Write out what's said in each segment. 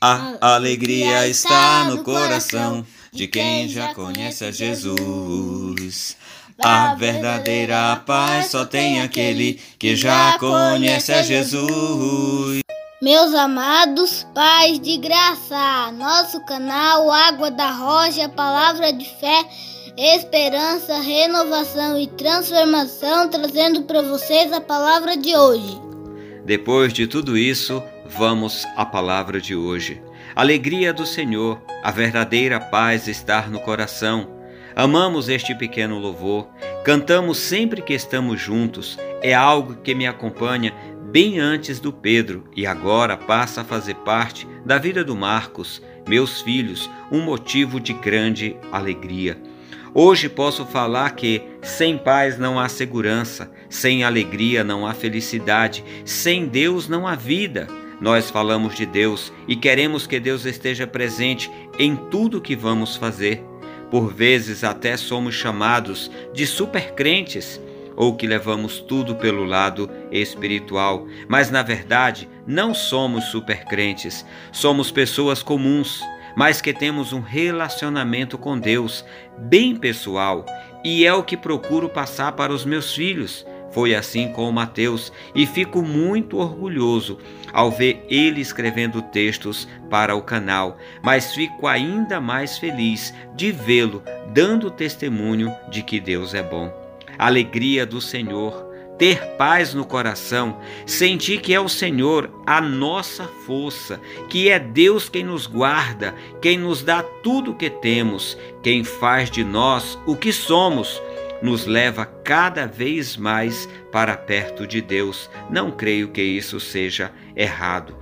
A alegria está no coração de quem já conhece a Jesus. A verdadeira paz só tem aquele que já conhece a Jesus. Meus amados pais de graça, nosso canal Água da Rocha, palavra de fé, esperança, renovação e transformação, trazendo para vocês a palavra de hoje. Depois de tudo isso, vamos à palavra de hoje. Alegria do Senhor, a verdadeira paz estar no coração. Amamos este pequeno louvor, cantamos sempre que estamos juntos, é algo que me acompanha bem antes do Pedro e agora passa a fazer parte da vida do Marcos, meus filhos, um motivo de grande alegria. Hoje posso falar que sem paz não há segurança, sem alegria não há felicidade, sem Deus não há vida. Nós falamos de Deus e queremos que Deus esteja presente em tudo que vamos fazer. Por vezes até somos chamados de supercrentes ou que levamos tudo pelo lado espiritual, mas na verdade não somos supercrentes, somos pessoas comuns mas que temos um relacionamento com Deus bem pessoal e é o que procuro passar para os meus filhos. Foi assim com o Mateus e fico muito orgulhoso ao ver ele escrevendo textos para o canal, mas fico ainda mais feliz de vê-lo dando testemunho de que Deus é bom. Alegria do Senhor ter paz no coração, sentir que é o Senhor a nossa força, que é Deus quem nos guarda, quem nos dá tudo o que temos, quem faz de nós o que somos, nos leva cada vez mais para perto de Deus. Não creio que isso seja errado.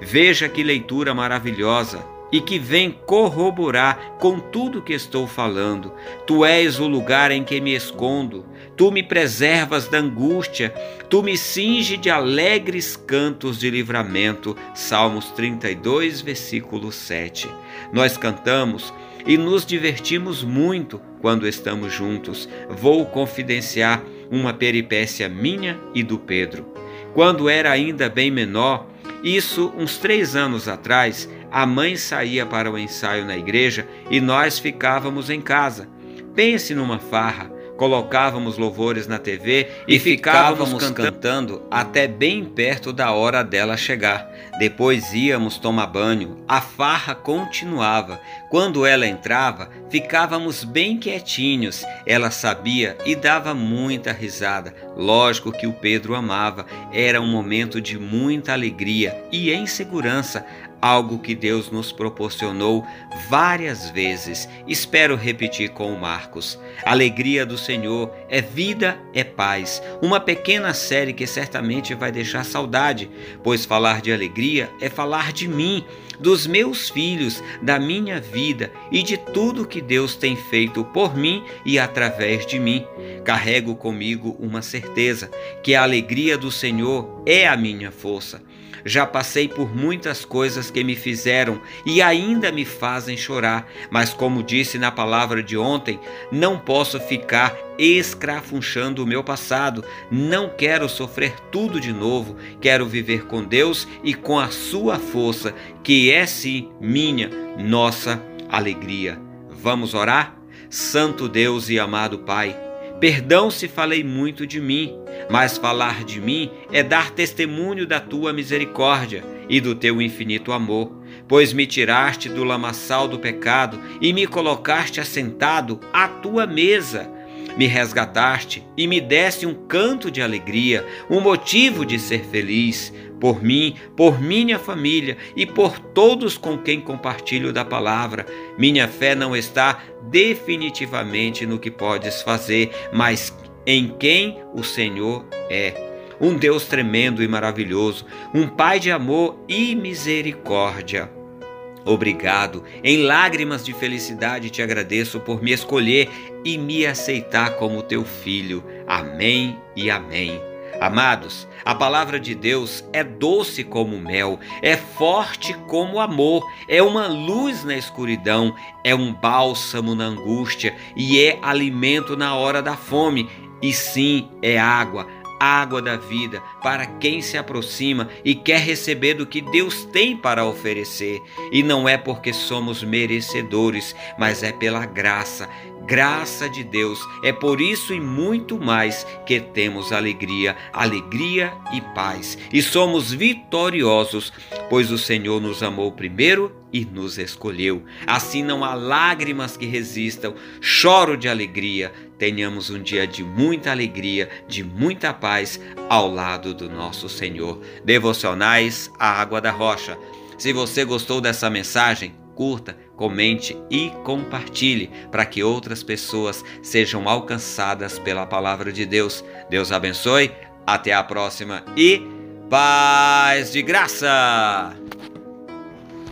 Veja que leitura maravilhosa e que vem corroborar com tudo que estou falando. Tu és o lugar em que me escondo, tu me preservas da angústia, tu me cinge de alegres cantos de livramento. Salmos 32, versículo 7. Nós cantamos e nos divertimos muito quando estamos juntos. Vou confidenciar uma peripécia minha e do Pedro. Quando era ainda bem menor, isso uns três anos atrás, a mãe saía para o ensaio na igreja e nós ficávamos em casa. Pense numa farra. Colocávamos louvores na TV e, e ficávamos, ficávamos cantando até bem perto da hora dela chegar. Depois íamos tomar banho. A farra continuava. Quando ela entrava, ficávamos bem quietinhos. Ela sabia e dava muita risada. Lógico que o Pedro amava. Era um momento de muita alegria e em segurança algo que Deus nos proporcionou várias vezes. Espero repetir com o Marcos. Alegria do Senhor é vida, é paz. Uma pequena série que certamente vai deixar saudade, pois falar de alegria é falar de mim, dos meus filhos, da minha vida e de tudo que Deus tem feito por mim e através de mim. Carrego comigo uma certeza que a alegria do Senhor é a minha força. Já passei por muitas coisas que me fizeram e ainda me fazem chorar, mas como disse na palavra de ontem, não posso ficar escrafunchando o meu passado. Não quero sofrer tudo de novo, quero viver com Deus e com a sua força, que é sim minha, nossa alegria. Vamos orar? Santo Deus e amado Pai, perdão se falei muito de mim mas falar de mim é dar testemunho da tua misericórdia e do teu infinito amor, pois me tiraste do lamaçal do pecado e me colocaste assentado à tua mesa. Me resgataste e me deste um canto de alegria, um motivo de ser feliz, por mim, por minha família e por todos com quem compartilho da palavra. Minha fé não está definitivamente no que podes fazer, mas em quem o Senhor é. Um Deus tremendo e maravilhoso, um Pai de amor e misericórdia. Obrigado, em lágrimas de felicidade te agradeço por me escolher e me aceitar como teu filho. Amém e amém. Amados, a palavra de Deus é doce como mel, é forte como amor, é uma luz na escuridão, é um bálsamo na angústia e é alimento na hora da fome e sim é água, água da vida para quem se aproxima e quer receber do que Deus tem para oferecer. E não é porque somos merecedores, mas é pela graça graça de Deus. É por isso e muito mais que temos alegria, alegria e paz. E somos vitoriosos, pois o Senhor nos amou primeiro e nos escolheu. Assim não há lágrimas que resistam, choro de alegria. Tenhamos um dia de muita alegria, de muita paz ao lado do nosso Senhor. Devocionais A Água da Rocha. Se você gostou dessa mensagem, curta, comente e compartilhe para que outras pessoas sejam alcançadas pela palavra de Deus. Deus abençoe, até a próxima e paz de graça!